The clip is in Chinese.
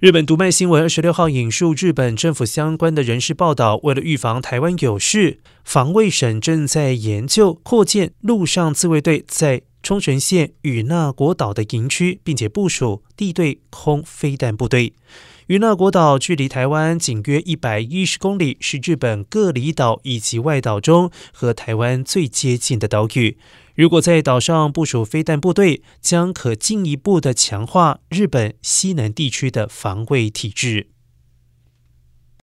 日本读卖新闻二十六号引述日本政府相关的人士报道，为了预防台湾有事，防卫省正在研究扩建陆上自卫队在冲绳县与那国岛的营区，并且部署地对空飞弹部队。与那国岛距离台湾仅约一百一十公里，是日本各离岛以及外岛中和台湾最接近的岛屿。如果在岛上部署飞弹部队，将可进一步的强化日本西南地区的防卫体制。